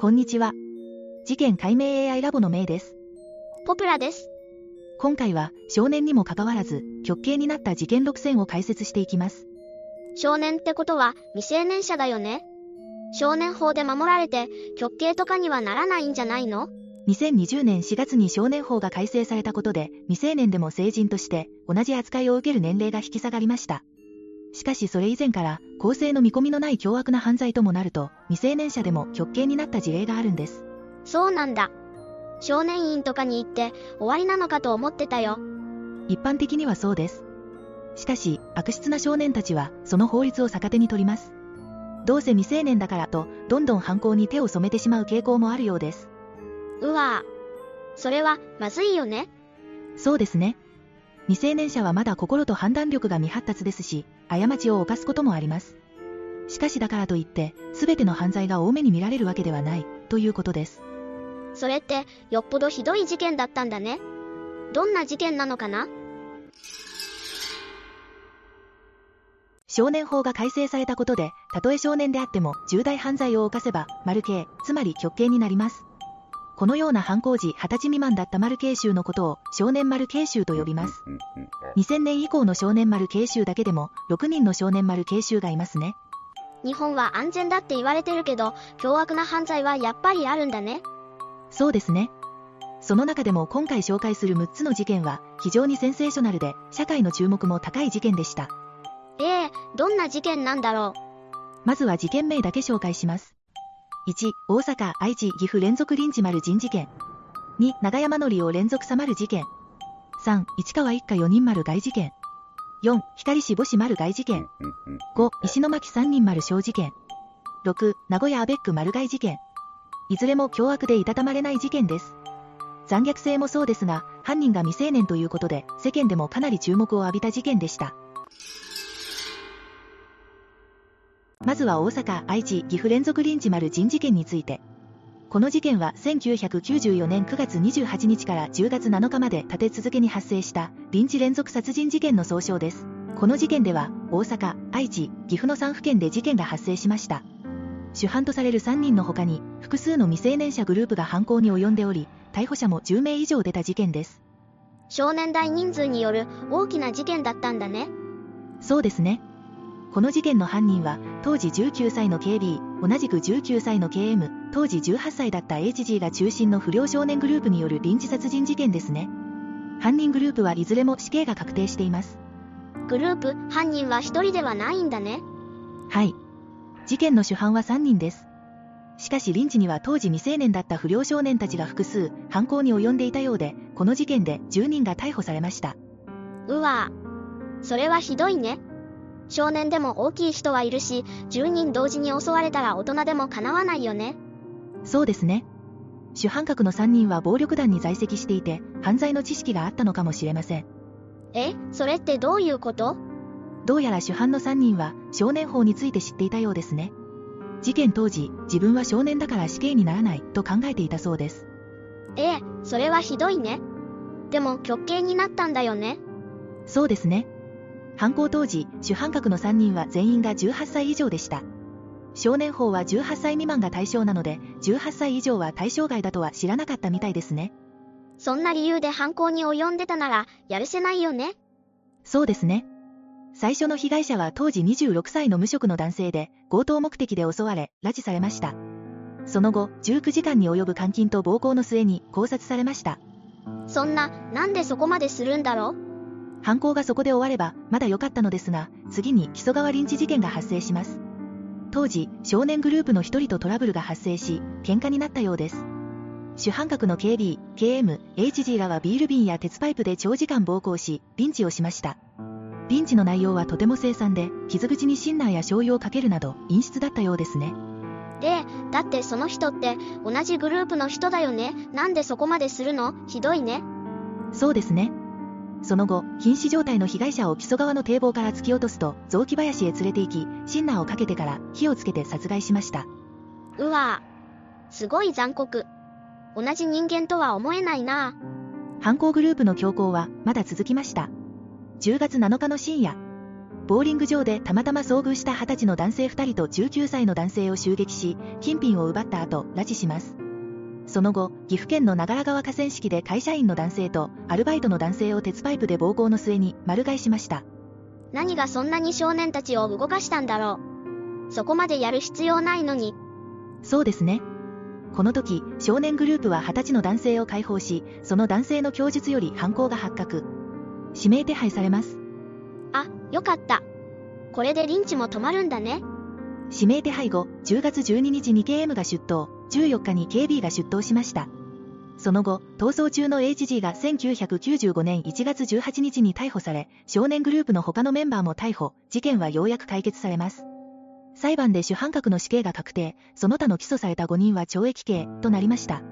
こんにちは。事件解明 AI ラボのメイです。ポプラです。今回は少年にもかかわらず、極刑になった事件6選を解説していきます。少年ってことは未成年者だよね少年法で守られて極刑とかにはならないんじゃないの？2020年4月に少年法が改正されたことで、未成年でも成人として同じ扱いを受ける年齢が引き下がりました。しかしそれ以前から、公正の見込みのない凶悪な犯罪ともなると、未成年者でも極刑になった事例があるんです。そうなんだ。少年院とかに行って終わりなのかと思ってたよ。一般的にはそうです。しかし、悪質な少年たちは、その法律を逆手に取ります。どうせ未成年だからと、どんどん犯行に手を染めてしまう傾向もあるようです。うわぁ。それは、まずいよね。そうですね。未成年者はまだ心と判断力が未発達ですし、過ちを犯すこともあります。しかしだからといって、すべての犯罪が多めに見られるわけではない、ということです。それって、よっぽどひどい事件だったんだね。どんな事件なのかな？少年法が改正されたことで、たとえ少年であっても重大犯罪を犯せば、丸刑、つまり極刑になります。このような犯行時20歳未満だった丸刑囚のことを少年丸刑囚と呼びます。2000年以降の少年丸刑囚だけでも6人の少年丸刑囚がいますね。日本は安全だって言われてるけど、凶悪な犯罪はやっぱりあるんだね。そうですね。その中でも今回紹介する6つの事件は非常にセンセーショナルで社会の注目も高い事件でした。ええどんな事件なんだろまずは事件名だけ紹介します。1、大阪、愛知、岐阜連続臨時丸人事件。2、長山のりを連続さまる事件。3、市川一家4人丸外事件。4、光市母子丸外事件。5、石巻3人丸小事件。6、名古屋アベック丸外事件。いずれも凶悪でいたたまれない事件です。残虐性もそうですが、犯人が未成年ということで、世間でもかなり注目を浴びた事件でした。まずは大阪、愛知、岐阜連続臨時丸人事件について。この事件は1994年9月28日から10月7日まで立て続けに発生した臨時連続殺人事件の総称です。この事件では大阪、愛知、岐阜の3府県で事件が発生しました。主犯とされる3人の他に複数の未成年者グループが犯行に及んでおり、逮捕者も10名以上出た事件です。う。少年大人数による大きな事件だったんだね。そうですね。この事件の犯人は、当時19歳の KB、同じく19歳の KM、当時18歳だった HG が中心の不良少年グループによる臨時殺人事件ですね。犯人グループはいずれも死刑が確定しています。グループ、犯人は一人ではないんだね。はい。事件の主犯は3人です。しかし臨時には当時未成年だった不良少年たちが複数、犯行に及んでいたようで、この事件で10人が逮捕されました。うわぁ。それはひどいね。少年でも大きい人はいるし、10人同時に襲われたら大人でもかなわないよね。そうですね。主犯格の3人は暴力団に在籍していて、犯罪の知識があったのかもしれません。え、それってどういうこと？どうやら主犯の3人は少年法について知っていたようですね。事件当時、自分は少年だから死刑にならないと考えていたそうです。ええ、それはひどいね。でも極刑になったんだよね。そうですね。犯行当時、主犯格の3人は全員が18歳以上でした。少年法は18歳未満が対象なので、18歳以上は対象外だとは知らなかったみたいですね。そんな理由で犯行に及んでたなら、やるせないよね。そうですね。最初の被害者は当時26歳の無職の男性で、強盗目的で襲われ、拉致されました。その後、19時間に及ぶ監禁と暴行の末に考察されました。そんな、なんでそこまでするんだろう？犯行がそこで終われば、まだ良かったのですが、次に木曽川臨時事件が発生します。当時、少年グループの一人とトラブルが発生し、喧嘩になったようです。主犯格の KB、KM、HG らはビール瓶や鉄パイプで長時間暴行し、リンチをしました。リンチの内容はとても凄惨で、傷口にシンナーや醤油をかけるなど、陰湿だったようですね。で、だってその人って、同じグループの人だよね。なんでそこまでするの？ひどいね。そうですね。その後、瀕死状態の被害者を木曽川の堤防から突き落とすと、雑木林へ連れて行き、シンナーをかけてから火をつけて殺害しました。うわぁ。すごい残酷。同じ人間とは思えないな犯行グループの強行はまだ続きました。10月7日の深夜、ボーリング場でたまたま遭遇した20歳の男性2人と19歳の男性を襲撃し、金品を奪った後、拉致します。その後、岐阜県の長良川河川敷で会社員の男性とアルバイトの男性を鉄パイプで暴行の末に丸買いしました。何がそんなに少年たちを動かしたんだろう。そこまでやる必要ないのに。そうですね。この時、少年グループは20歳の男性を解放し、その男性の供述より犯行が発覚。指名手配されます。あ、よかった。これでリンチも止まるんだね。指名手配後、10月12日に KM が出頭、14日に KB が出頭しました。その後、逃走中の HG が1995年1月18日に逮捕され、少年グループの他のメンバーも逮捕、事件はようやく解決されます。裁判で主犯格の死刑が確定、その他の起訴された5人は懲役刑となりました。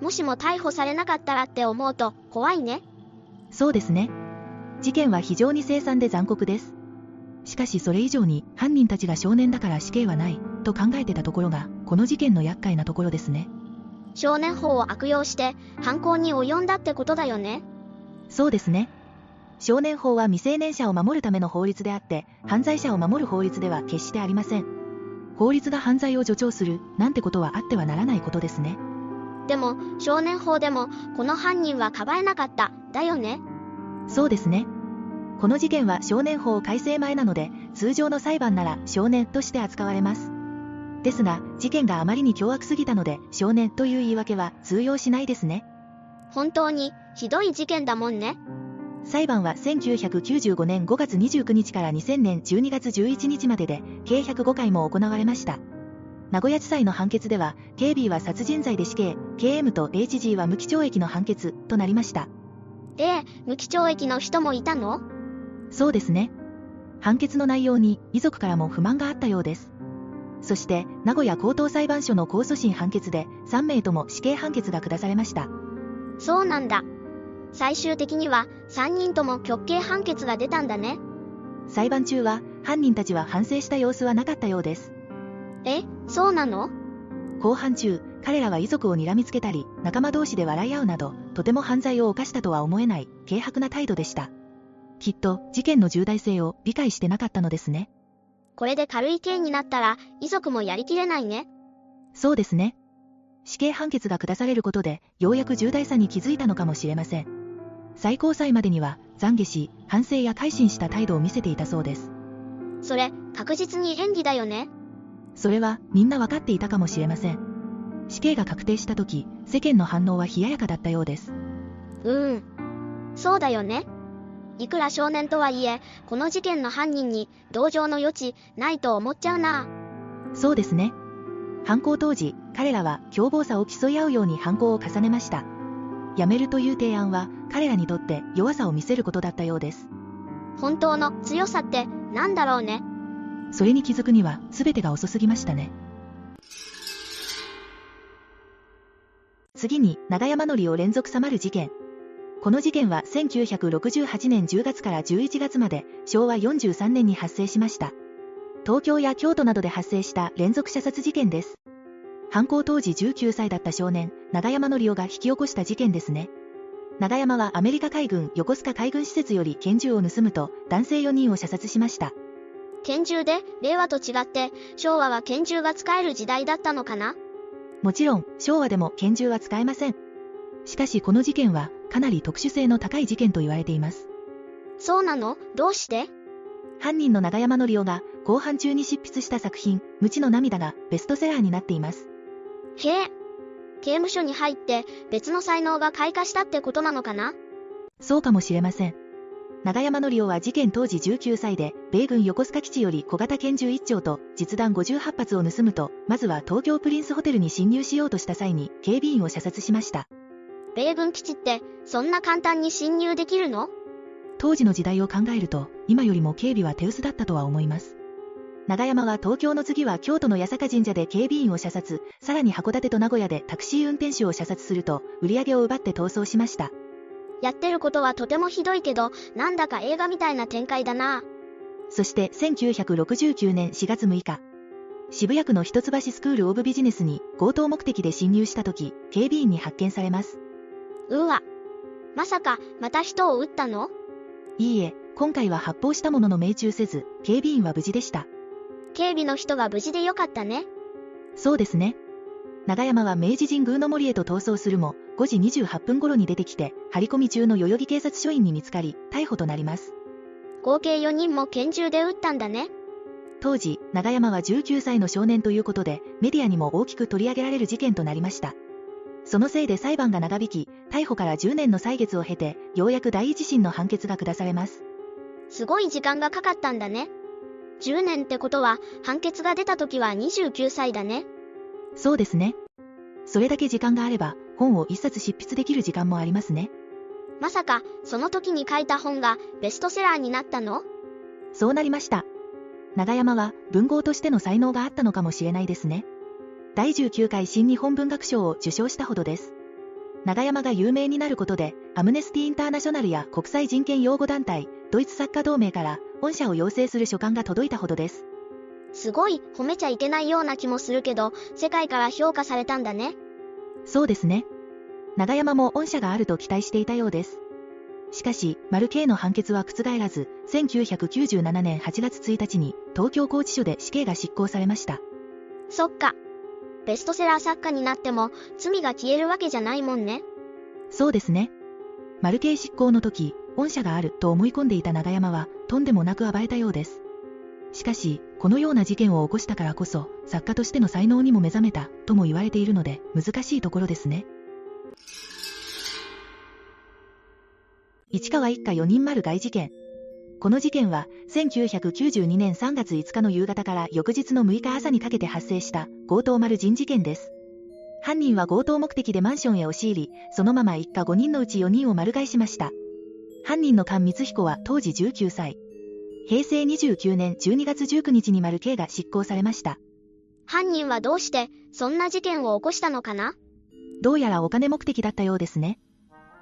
もしも逮捕されなかったらって思うと怖いね。そうですね。事件は非常に凄惨で残酷です。しかしそれ以上に犯人たちが少年だから死刑はないと考えてたところがこの事件の厄介なところですね。少年法を悪用して犯行に及んだってことだよね。そうですね。少年法は未成年者を守るための法律であって、犯罪者を守る法律では決してありません。法律が犯罪を助長するなんてことはあってはならないことですね。でも、少年法でも、この犯人はかばえなかった、だよね。そうですね。この事件は少年法改正前なので、通常の裁判なら少年として扱われます。ですが、事件があまりに凶悪すぎたので、少年という言い訳は通用しないですね。本当に、ひどい事件だもんね。裁判は1995年5月29日から2000年12月11日までで、計105回も行われました。名古屋地裁の判決では、KB は殺人罪で死刑、KM と HG は無期懲役の判決となりました。ええ、無期懲役の人もいたの？そうですね。判決の内容に遺族からも不満があったようです。そして、名古屋高等裁判所の控訴審判決で、3名とも死刑判決が下されました。そうなんだ。最終的には3人とも極刑判決が出たんだね。裁判中は犯人たちは反省した様子はなかったようです。え、そうなの？後半中、彼らは遺族を睨みつけたり、仲間同士で笑い合うなど、とても犯罪を犯したとは思えない、軽薄な態度でした。きっと、事件の重大性を理解してなかったのですね。これで軽い刑になったら、遺族もやりきれないね。そうですね。死刑判決が下されることで、ようやく重大さに気づいたのかもしれません。最高裁までには懺悔し、反省や改心した態度を見せていたそうです。それ、確実に演技だよね。それはみんな分かっていたかもしれません。死刑が確定した時、世間の反応は冷ややかだったようです。うーん。そうだよね。いくら少年とはいえ、この事件の犯人に同情の余地ないと思っちゃうな。そうですね。犯行当時、彼らは凶暴さを競い合うように犯行を重ねました。辞めるという提案は彼らにとって弱さを見せることだったようです。本当の強さって何だろうね。それに気づくには全てが遅すぎましたね。次に、長山則を連続さまる事件。この事件は1968年10月から11月まで昭和43年に発生しました。東京や京都などで発生した連続射殺事件です。犯行当時19歳だった少年、長山則夫が引き起こした事件ですね。長山はアメリカ海軍横須賀海軍施設より拳銃を盗むと男性4人を射殺しました。拳銃で？令和と違って昭和は拳銃が使える時代だったのかな？もちろん昭和でも拳銃は使えません。しかしこの事件はかなり特殊性の高い事件と言われています。そうなの？どうして？犯人の長山則夫が後半中に執筆した作品、無知の涙がベストセラーになっています。へえ。刑務所に入って別の才能が開花したってことなのかな？そうかもしれません。長山則夫は事件当時19歳で、米軍横須賀基地より小型拳銃1丁と実弾58発を盗むと、まずは東京プリンスホテルに侵入しようとした際に警備員を射殺しました。米軍基地ってそんな簡単に侵入できるの？当時の時代を考えると、今よりも警備は手薄だったとは思います。長山は東京の次は京都の八坂神社で警備員を射殺、さらに函館と名古屋でタクシー運転手を射殺すると、売り上げを奪って逃走しました。やってることはとてもひどいけど、なんだか映画みたいな展開だな。そして1969年4月6日、渋谷区の一橋スクールオブビジネスに強盗目的で侵入した時、警備員に発見されます。うわ。まさか、また人を撃ったの？いいえ、今回は発砲したものの命中せず、警備員は無事でした。警備の人が無事でよかったね。そうですね。長山は明治神宮の森へと逃走するも、5時28分頃に出てきて、張り込み中の代々木警察署員に見つかり、逮捕となります。合計4人も拳銃で撃ったんだね。当時、長山は19歳の少年ということで、メディアにも大きく取り上げられる事件となりました。そのせいで裁判が長引き、逮捕から10年の歳月を経て、ようやく第一審の判決が下されます。すごい時間がかかったんだね。10年ってことは、判決が出た時は29歳だね。そうですね。それだけ時間があれば、本を一冊執筆できる時間もありますね。まさか、その時に書いた本がベストセラーになったの？そうなりました。長山は文豪としての才能があったのかもしれないですね。第19回新日本文学賞を受賞したほどです。長山が有名になることで、アムネスティ・インターナショナルや国際人権擁護団体、ドイツ作家同盟から本社を要請する書簡が届いたほどです。すごい褒めちゃいけないような気もするけど、世界から評価されたんだね。そうですね。長山も恩赦があると期待していたようです。しかし、丸 K の判決は覆らず、1997年8月1日に東京拘置所で死刑が執行されました。そっか。ベストセラー作家になっても罪が消えるわけじゃないもんね。そうですね。丸 K 執行の時、恩赦があると思い込んでいた長山は、とんでもなく暴れたようです。しかし、このような事件を起こしたからこそ、作家としての才能にも目覚めた、とも言われているので、難しいところですね。市川一家4人丸外事件。この事件は、1992年3月5日の夕方から翌日の6日朝にかけて発生した強盗丸人事件です。犯人は強盗目的でマンションへ押し入り、そのまま一家5人のうち4人を丸返しました。犯人の菅光彦は当時19歳。平成29年12月19日に丸 K が執行されました。犯人はどうして、そんな事件を起こしたのかな？どうやらお金目的だったようですね。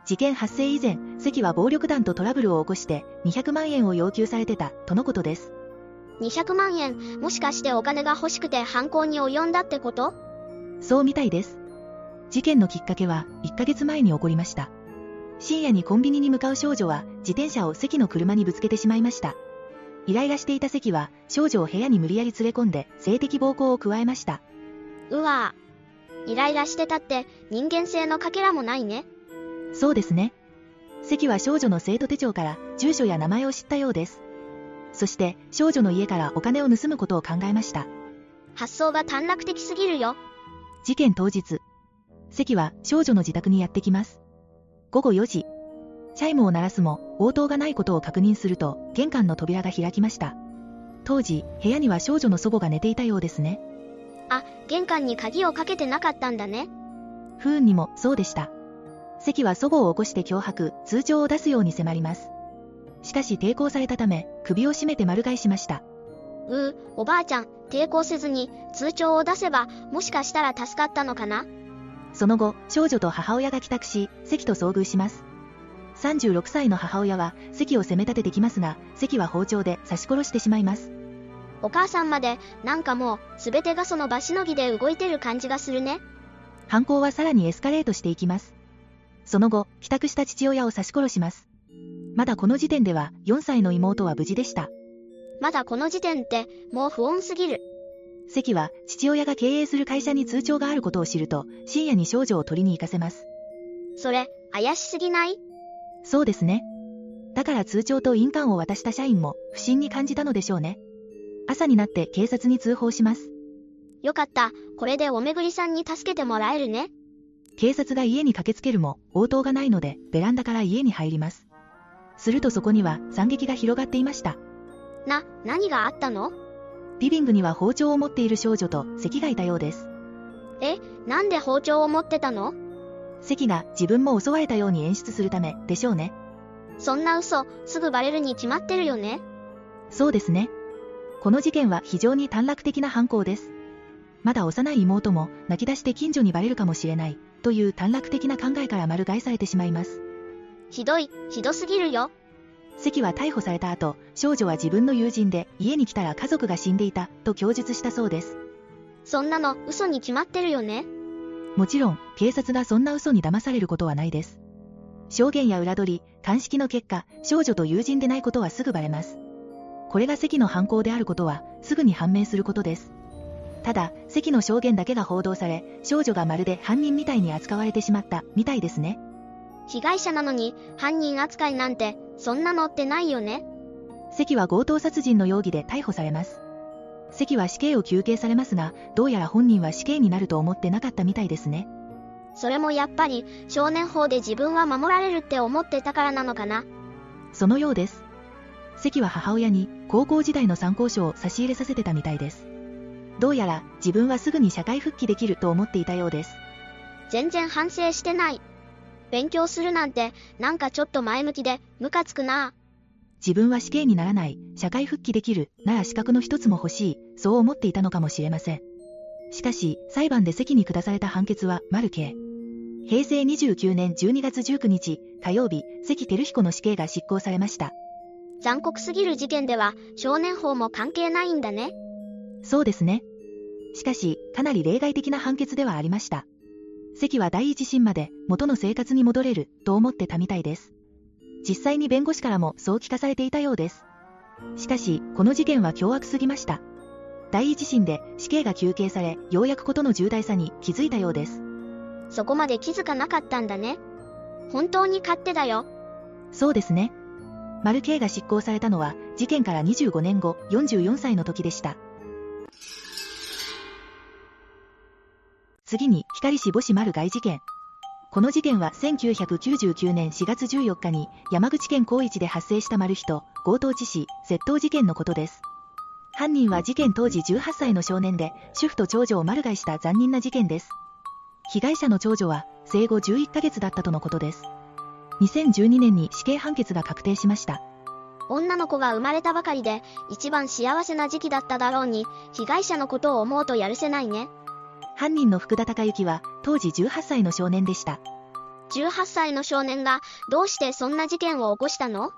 事件発生以前、関は暴力団とトラブルを起こして200万円を要求されてた、とのことです。200万円、もしかしてお金が欲しくて犯行に及んだってこと？そうみたいです。事件のきっかけは1ヶ月前に起こりました。深夜にコンビニに向かう少女は自転車を関の車にぶつけてしまいました。イライラしていた関は、少女を部屋に無理やり連れ込んで、性的暴行を加えました。うわぁ。イライラしてたって、人間性のかけらもないね。そうですね。関は少女の生徒手帳から住所や名前を知ったようです。そして少女の家からお金を盗むことを考えました。発想が短絡的すぎるよ。事件当日、関は少女の自宅にやってきます。午後4時、チャイムを鳴らすも、応答がないことを確認すると、玄関の扉が開きました。当時、部屋には少女の祖母が寝ていたようですね。あ、玄関に鍵をかけてなかったんだね。不運にも、そうでした。関は祖母を起こして脅迫、通帳を出すように迫ります。しかし抵抗されたため、首を絞めて丸返しました。うう、おばあちゃん、抵抗せずに、通帳を出せば、もしかしたら助かったのかな？その後、少女と母親が帰宅し、関と遭遇します。36歳の母親は関を責め立ててきますが、関は包丁で刺し殺してしまいます。お母さんまで、なんかもう、すべてがその場しのぎで動いてる感じがするね。犯行はさらにエスカレートしていきます。その後、帰宅した父親を刺し殺します。まだこの時点では、4歳の妹は無事でした。まだこの時点って、もう不穏すぎる。関は、父親が経営する会社に通帳があることを知ると、深夜に少女を取りに行かせます。それ、怪しすぎない？そうですね。だから通帳と印鑑を渡した社員も不審に感じたのでしょうね。朝になって警察に通報します。よかった。これでおめぐりさんに助けてもらえるね。警察が家に駆けつけるも応答がないのでベランダから家に入ります。するとそこには惨劇が広がっていました。な、何があったの？リビングには包丁を持っている少女と関がいたようです。え、なんで包丁を持ってたの？関が自分も襲われたように演出するためでしょうね。そんな嘘、すぐバレるに決まってるよね？そうですね。この事件は非常に短絡的な犯行です。まだ幼い妹も泣き出して近所にバレるかもしれない、という短絡的な考えから丸返されてしまいます。ひどい、ひどすぎるよ。関は逮捕された後、少女は自分の友人で家に来たら家族が死んでいた、と供述したそうです。そんなの嘘に決まってるよね。もちろん、警察がそんな嘘に騙されることはないです。証言や裏取り、鑑識の結果、少女と友人でないことはすぐバレます。これが関の犯行であることは、すぐに判明することです。ただ、関の証言だけが報道され、少女がまるで犯人みたいに扱われてしまった、みたいですね。被害者なのに、犯人扱いなんて、そんなのってないよね。関は強盗殺人の容疑で逮捕されます。関は死刑を求刑されますが、どうやら本人は死刑になると思ってなかったみたいですね。それもやっぱり、少年法で自分は守られるって思ってたからなのかな。そのようです。関は母親に高校時代の参考書を差し入れさせてたみたいです。どうやら自分はすぐに社会復帰できると思っていたようです。全然反省してない。勉強するなんて、なんかちょっと前向きで、ムカつくな自分は死刑にならない、社会復帰できる、なら資格の一つも欲しい、そう思っていたのかもしれません。しかし、裁判で席に下された判決は、丸刑。平成29年12月19日、火曜日、関照彦の死刑が執行されました。残酷すぎる事件では、少年法も関係ないんだね。そうですね。しかし、かなり例外的な判決ではありました。関は第一審まで元の生活に戻れると思ってたみたいです。実際に弁護士からもそう聞かされていたようです。しかし、この事件は凶悪すぎました。第一審で死刑が求刑され、ようやくことの重大さに気づいたようです。そこまで気づかなかったんだね。本当に勝手だよ。そうですね。丸刑が執行されたのは、事件から25年後、44歳の時でした。次に、光市母子丸外事件。この事件は1999年4月14日に山口県高一で発生したマルヒと強盗致死、窃盗事件のことです。犯人は事件当時18歳の少年で、主婦と長女をマル害した残忍な事件です。被害者の長女は生後11ヶ月だったとのことです。2012年に死刑判決が確定しました。女の子が生まれたばかりで、一番幸せな時期だっただろうに、被害者のことを思うとやるせないね。犯人の福田孝之は当時18歳の少年でした。18歳の少年がどうしてそんな事件を起こしたの？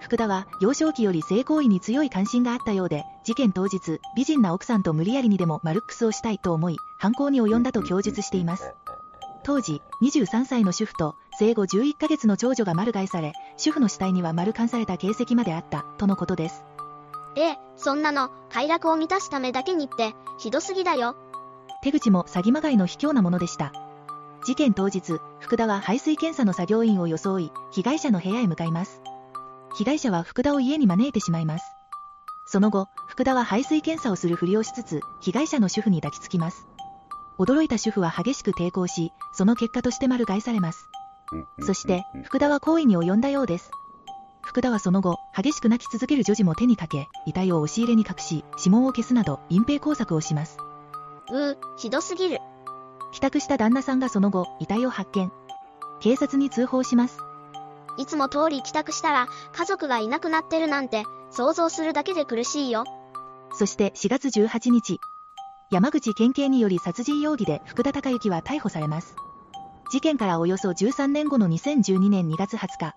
福田は幼少期より性行為に強い関心があったようで、事件当日、美人な奥さんと無理やりにでもマルックスをしたいと思い、犯行に及んだと供述しています。当時、23歳の主婦と生後11ヶ月の長女が丸害され、主婦の死体には丸感された形跡まであった、とのことです。ええ、そんなの、快楽を満たすためだけにって、ひどすぎだよ。手口も詐欺まがいの卑怯なものでした。事件当日、福田は排水検査の作業員を装い、被害者の部屋へ向かいます。被害者は福田を家に招いてしまいます。その後、福田は排水検査をするふりをしつつ、被害者の主婦に抱きつきます。驚いた主婦は激しく抵抗し、その結果として丸害されます。そして、福田は行為に及んだようです。福田はその後、激しく泣き続ける女児も手にかけ、遺体を押し入れに隠し、指紋を消すなど、隠蔽工作をします。うー、ひどすぎる。帰宅した旦那さんがその後、遺体を発見。警察に通報します。いつも通り帰宅したら、家族がいなくなってるなんて、想像するだけで苦しいよ。そして4月18日、山口県警により殺人容疑で福田孝之は逮捕されます。事件からおよそ13年後の2012年2月20日、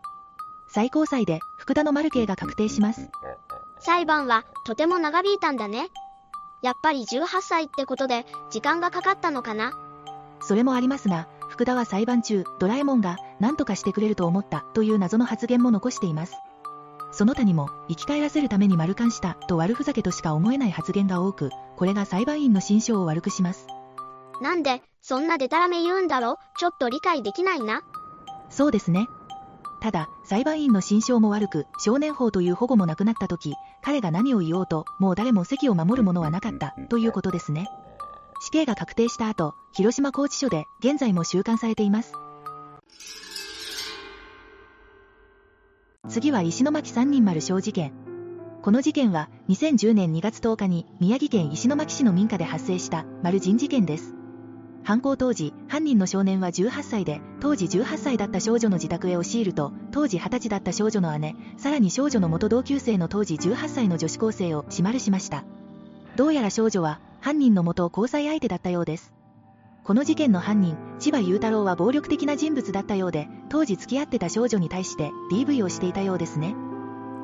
最高裁で福田のマル刑が確定します。裁判はとても長引いたんだね。やっぱり18歳ってことで時間がかかったのかな？それもありますが、福田は裁判中、ドラえもんが何とかしてくれると思ったという謎の発言も残しています。その他にも、生き返らせるために丸勘したと悪ふざけとしか思えない発言が多く、これが裁判員の心象を悪くします。なんで、そんなデタラメ言うんだろ？ちょっと理解できないな。そうですね。ただ、裁判員の心象も悪く、少年法という保護もなくなった時、彼が何を言おうと、もう誰も席を守るものはなかった、ということですね。死刑が確定した後、広島拘置所で現在も収監されています。次は石巻三人丸小事件。この事件は2010年2月10日に宮城県石巻市の民家で発生した丸人事件です。犯行当時、犯人の少年は18歳で、当時18歳だった少女の自宅へ押し入ると、当時20歳だった少女の姉、さらに少女の元同級生の当時18歳の女子高生を締まるしました。どうやら少女は、犯人の元交際相手だったようです。この事件の犯人、千葉雄太郎は暴力的な人物だったようで、当時付き合ってた少女に対して DV をしていたようですね。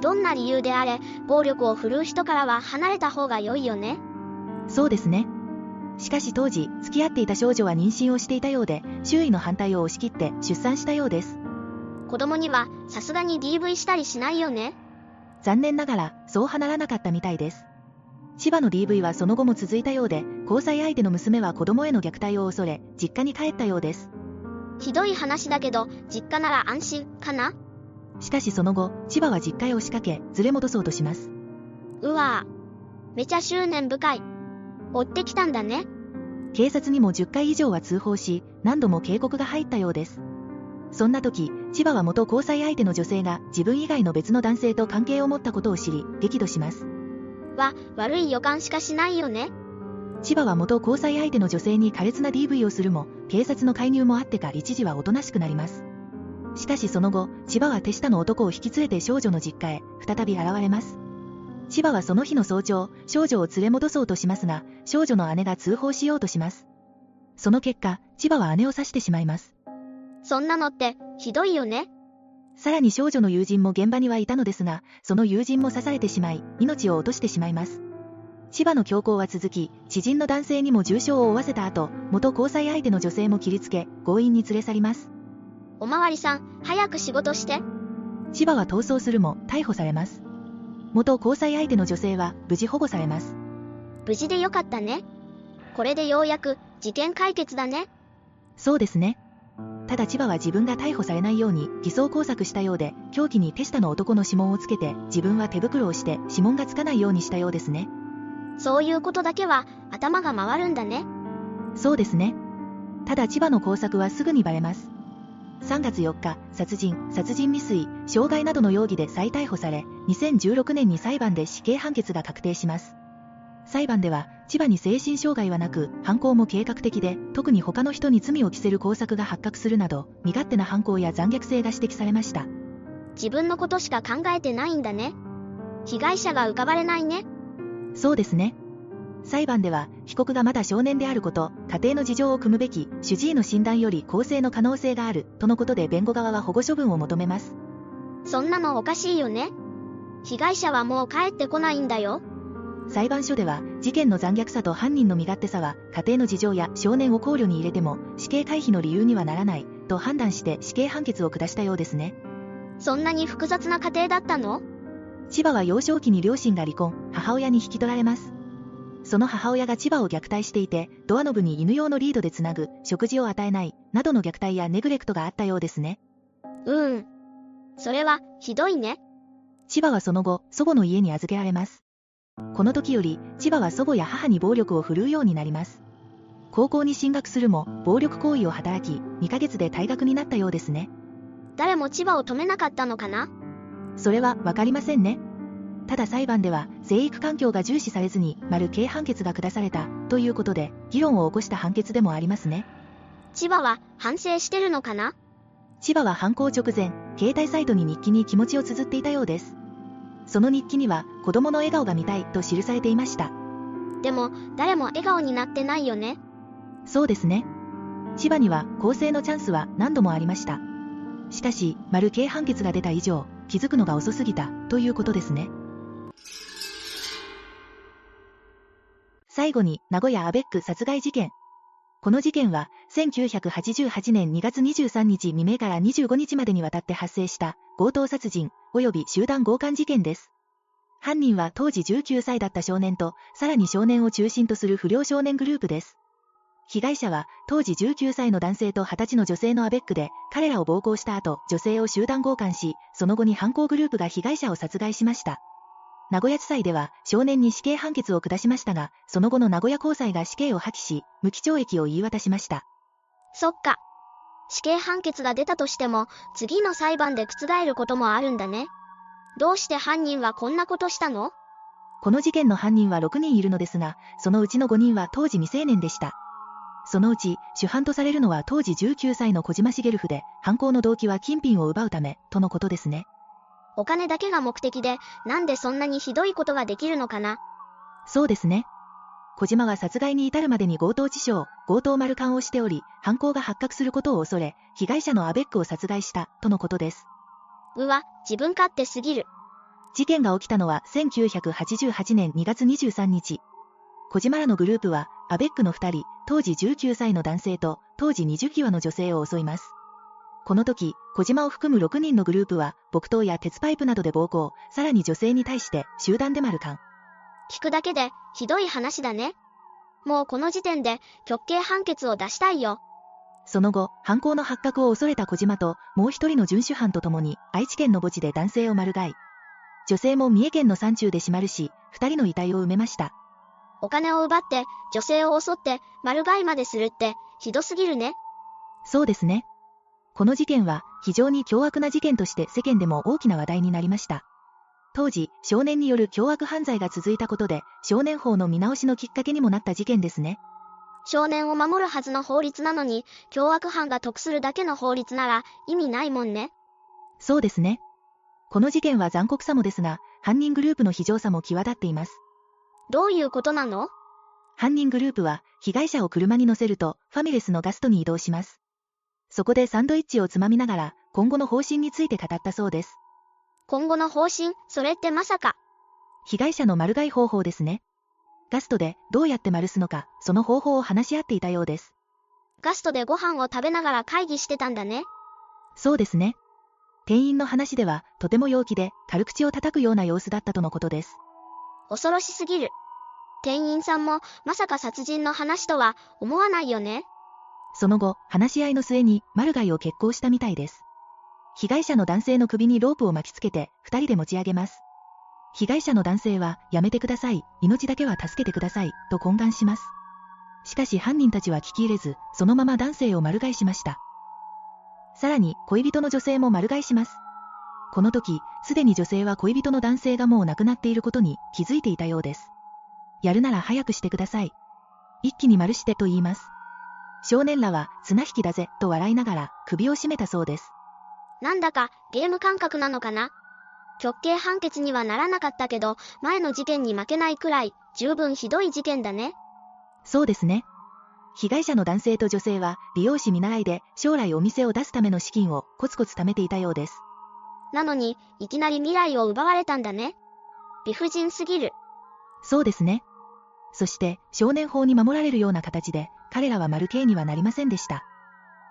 どんな理由であれ、暴力を振るう人からは離れた方が良いよね。そうですね。しかし当時、付き合っていた少女は妊娠をしていたようで、周囲の反対を押し切って出産したようです。子供にはさすがに DV したりしないよね残念ながら、そう離らなかったみたいです。千葉の DV はその後も続いたようで、交際相手の娘は子供への虐待を恐れ、実家に帰ったようです。ひどい話だけど、実家なら安心、かな？しかしその後、千葉は実家へ押しかけ、連れ戻そうとします。うわぁ。めちゃ執念深い。追ってきたんだね。警察にも10回以上は通報し、何度も警告が入ったようです。そんな時、千葉は元交際相手の女性が自分以外の別の男性と関係を持ったことを知り、激怒します。は、悪い予感しかしないよね。千葉は元交際相手の女性に苛烈な DV をするも、警察の介入もあってか一時はおとなしくなります。しかしその後、千葉は手下の男を引き連れて少女の実家へ、再び現れます。千葉はその日の早朝、少女を連れ戻そうとしますが、少女の姉が通報しようとします。その結果、千葉は姉を刺してしまいます。そんなのって、ひどいよね。さらに少女の友人も現場にはいたのですが、その友人も刺されてしまい、命を落としてしまいます。千葉の強行は続き、知人の男性にも重傷を負わせた後、元交際相手の女性も切りつけ、強引に連れ去ります。おまわりさん、早く仕事して。千葉は逃走するも、逮捕されます。元交際相手の女性は、無事保護されます。無事でよかったね。これでようやく、事件解決だね。そうですね。ただ千葉は自分が逮捕されないように偽装工作したようで、凶器に手下の男の指紋をつけて、自分は手袋をして指紋がつかないようにしたようですね。そういうことだけは頭が回るんだね。そうですね。ただ千葉の工作はすぐにバレます。3月4日、殺人、殺人未遂、傷害などの容疑で再逮捕され、2016年に裁判で死刑判決が確定します。裁判では、千葉に精神障害はなく、犯行も計画的で、特に他の人に罪を着せる工作が発覚するなど、身勝手な犯行や残虐性が指摘されました。自分のことしか考えてないんだね。被害者が浮かばれないね。そうですね。裁判では、被告がまだ少年であること、家庭の事情を組むべき、主治医の診断より更生の可能性がある、とのことで弁護側は保護処分を求めます。そんなのおかしいよね。被害者はもう帰ってこないんだよ。裁判所では、事件の残虐さと犯人の身勝手さは、家庭の事情や少年を考慮に入れても、死刑回避の理由にはならない、と判断して死刑判決を下したようですね。そんなに複雑な家庭だったの？千葉は幼少期に両親が離婚、母親に引き取られます。その母親が千葉を虐待していて、ドアノブに犬用のリードでつなぐ、食事を与えない、などの虐待やネグレクトがあったようですね。うーん。それは、ひどいね。千葉はその後、祖母の家に預けられます。この時より、千葉は祖母や母に暴力を振るうようになります。高校に進学するも、暴力行為を働き、2ヶ月で退学になったようですね。誰も千葉を止めなかったのかな？それは、わかりませんね。ただ裁判では、生育環境が重視されずに、丸刑判決が下された、ということで、議論を起こした判決でもありますね。千葉は、反省してるのかな？千葉は犯行直前、携帯サイトに日記に気持ちを綴っていたようです。その日記には、子供の笑顔が見たいと記されていました。でも、誰も笑顔になってないよね。そうですね。千葉には、更生のチャンスは何度もありました。しかし、丸刑判決が出た以上、気づくのが遅すぎた、ということですね。最後に、名古屋アベック殺害事件。この事件は、1988年2月23日未明から25日までにわたって発生した強盗殺人及び集団強姦事件です。犯人は当時19歳だった少年と、さらに少年を中心とする不良少年グループです。被害者は、当時19歳の男性と20歳の女性のアベックで、彼らを暴行した後、女性を集団強姦し、その後に犯行グループが被害者を殺害しました。名古屋地裁では少年に死刑判決を下しましたが、その後の名古屋高裁が死刑を破棄し、無期懲役を言い渡しました。そっか。死刑判決が出たとしても、次の裁判で覆ることもあるんだね。どうして犯人はこんなことしたの？この事件の犯人は6人いるのですが、そのうちの5人は当時未成年でした。そのうち、主犯とされるのは当時19歳の小島茂ルで、犯行の動機は金品を奪うため、とのことですね。お金だけが目的で、なんでそんなにひどいことができるのかな？そうですね。小島は殺害に至るまでに強盗致傷、強盗丸勘をしており、犯行が発覚することを恐れ、被害者のアベックを殺害した、とのことです。うわ、自分勝手すぎる。事件が起きたのは1988年2月23日。小島らのグループは、アベックの2人、当時19歳の男性と、当時20キワの女性を襲います。この時、小島を含む6人のグループは、木刀や鉄パイプなどで暴行、さらに女性に対して集団で丸勘。聞くだけで、ひどい話だね。もうこの時点で、極刑判決を出したいよ。その後、犯行の発覚を恐れた小島と、もう一人の遵守犯と共に、愛知県の墓地で男性を丸買い。女性も三重県の山中で閉まるし、二人の遺体を埋めました。お金を奪って、女性を襲って、丸買いまでするって、ひどすぎるね。そうですね。この事件は、非常に凶悪な事件として世間でも大きな話題になりました。当時、少年による凶悪犯罪が続いたことで、少年法の見直しのきっかけにもなった事件ですね。少年を守るはずの法律なのに、凶悪犯が得するだけの法律なら意味ないもんね。そうですね。この事件は残酷さもですが、犯人グループの非常さも際立っています。どういうことなの？犯人グループは、被害者を車に乗せると、ファミレスのガストに移動します。そこでサンドイッチをつまみながら、今後の方針について語ったそうです。今後の方針、それってまさか。被害者の丸買い方法ですね。ガストでどうやって丸すのか、その方法を話し合っていたようです。ガストでご飯を食べながら会議してたんだね。そうですね。店員の話では、とても陽気で、軽口を叩くような様子だったとのことです。恐ろしすぎる。店員さんも、まさか殺人の話とは、思わないよね。その後、話し合いの末に、マルガイを決行したみたいです。被害者の男性の首にロープを巻きつけて、二人で持ち上げます。被害者の男性は、やめてください、命だけは助けてください、と懇願します。しかし犯人たちは聞き入れず、そのまま男性を丸買いしました。さらに、恋人の女性も丸買いします。この時、すでに女性は恋人の男性がもう亡くなっていることに気づいていたようです。やるなら早くしてください。一気に丸してと言います。少年らは綱引きだぜと笑いながら首を絞めたそうです。なんだかゲーム感覚なのかな？極刑判決にはならなかったけど、前の事件に負けないくらい、十分ひどい事件だね。そうですね。被害者の男性と女性は、利用師見習いで、将来お店を出すための資金をコツコツ貯めていたようです。なのに、いきなり未来を奪われたんだね。理不尽すぎる。そうですね。そして、少年法に守られるような形で、彼らは丸刑にはなりませんでした。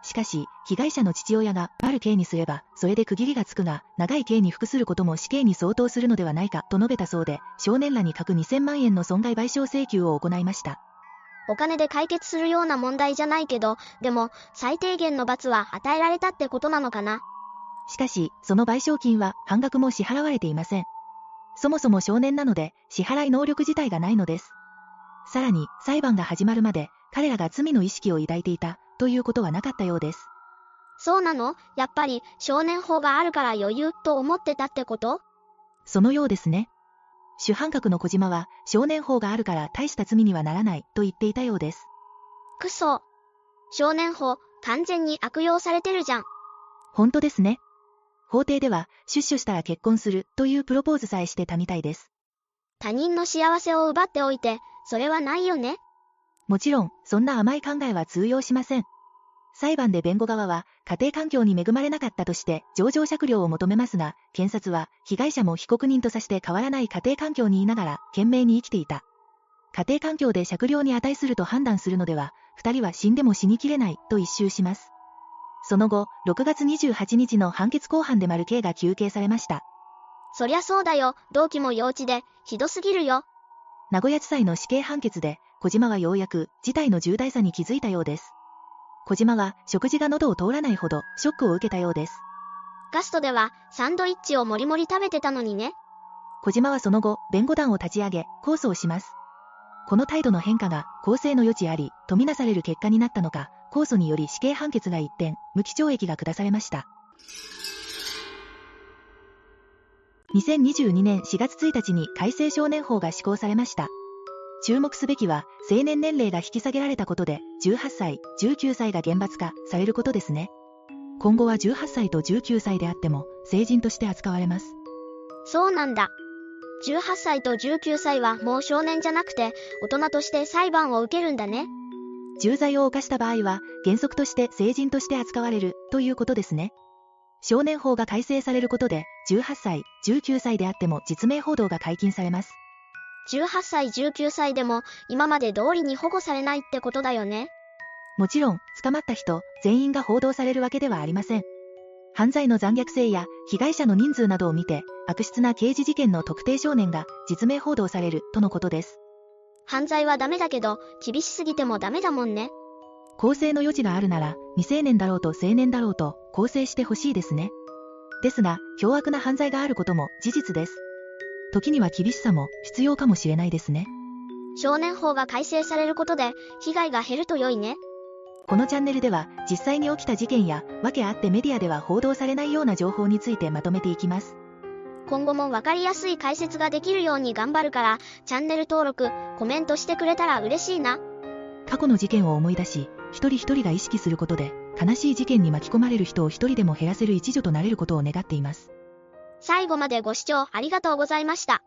しかし、被害者の父親がある刑にすれば、それで区切りがつくが、長い刑に服することも死刑に相当するのではないかと述べたそうで、少年らに各2000万円の損害賠償請求を行いました。お金で解決するような問題じゃないけど、でも、最低限の罰は与えられたってことなのかな？しかし、その賠償金は半額も支払われていません。そもそも少年なので、支払い能力自体がないのです。さらに、裁判が始まるまで、彼らが罪の意識を抱いていたということはなかったようです。そうなの？やっぱり少年法があるから余裕と思ってたってこと？そのようですね。主犯格の小島は少年法があるから大した罪にはならないと言っていたようです。くそ。少年法、完全に悪用されてるじゃん。本当ですね。法廷では出所したら結婚するというプロポーズさえしてたみたいです。他人の幸せを奪っておいて、それはないよねもちろん、そんな甘い考えは通用しません。裁判で弁護側は、家庭環境に恵まれなかったとして、上場酌量を求めますが、検察は、被害者も被告人とさして変わらない家庭環境にいながら、懸命に生きていた。家庭環境で酌量に値すると判断するのでは、二人は死んでも死にきれない、と一周します。その後、6月28日の判決公判で丸刑が求刑されました。そりゃそうだよ、動機も幼稚で、ひどすぎるよ。名古屋地裁の死刑判決で、小島はようやく事態の重大さに気づいたようです。小島は食事が喉を通らないほどショックを受けたようです。ガストではサンドイッチをもりもり食べてたのにね。小島はその後、弁護団を立ち上げ、控訴をします。この態度の変化が公正の余地あり、とみなされる結果になったのか、控訴により死刑判決が一転、無期懲役が下されました。2022年4月1日に改正少年法が施行されました。注目すべきは、成年年齢が引き下げられたことで、18歳、19歳が厳罰化されることですね。今後は18歳と19歳であっても、成人として扱われます。そうなんだ。18歳と19歳はもう少年じゃなくて、大人として裁判を受けるんだね。重罪を犯した場合は、原則として成人として扱われる、ということですね。少年法が改正されることで、18歳、19歳であっても実名報道が解禁されます。18歳19歳でも今まで通りに保護されないってことだよね。もちろん、捕まった人、全員が報道されるわけではありません。犯罪の残虐性や被害者の人数などを見て、悪質な刑事事件の特定少年が実名報道されるとのことです。犯罪はダメだけど、厳しすぎてもダメだもんね。更生の余地があるなら、未成年だろうと青年だろうと、更生してほしいですね。ですが、凶悪な犯罪があることも事実です。時には厳しさも必要かもしれないですね。少年法が改正されることで、被害が減ると良いね。このチャンネルでは、実際に起きた事件や、訳あってメディアでは報道されないような情報についてまとめていきます。今後もわかりやすい解説ができるように頑張るから、チャンネル登録、コメントしてくれたら嬉しいな。過去の事件を思い出し、一人一人が意識することで、悲しい事件に巻き込まれる人を一人でも減らせる一助となれることを願っています。最後までご視聴ありがとうございました。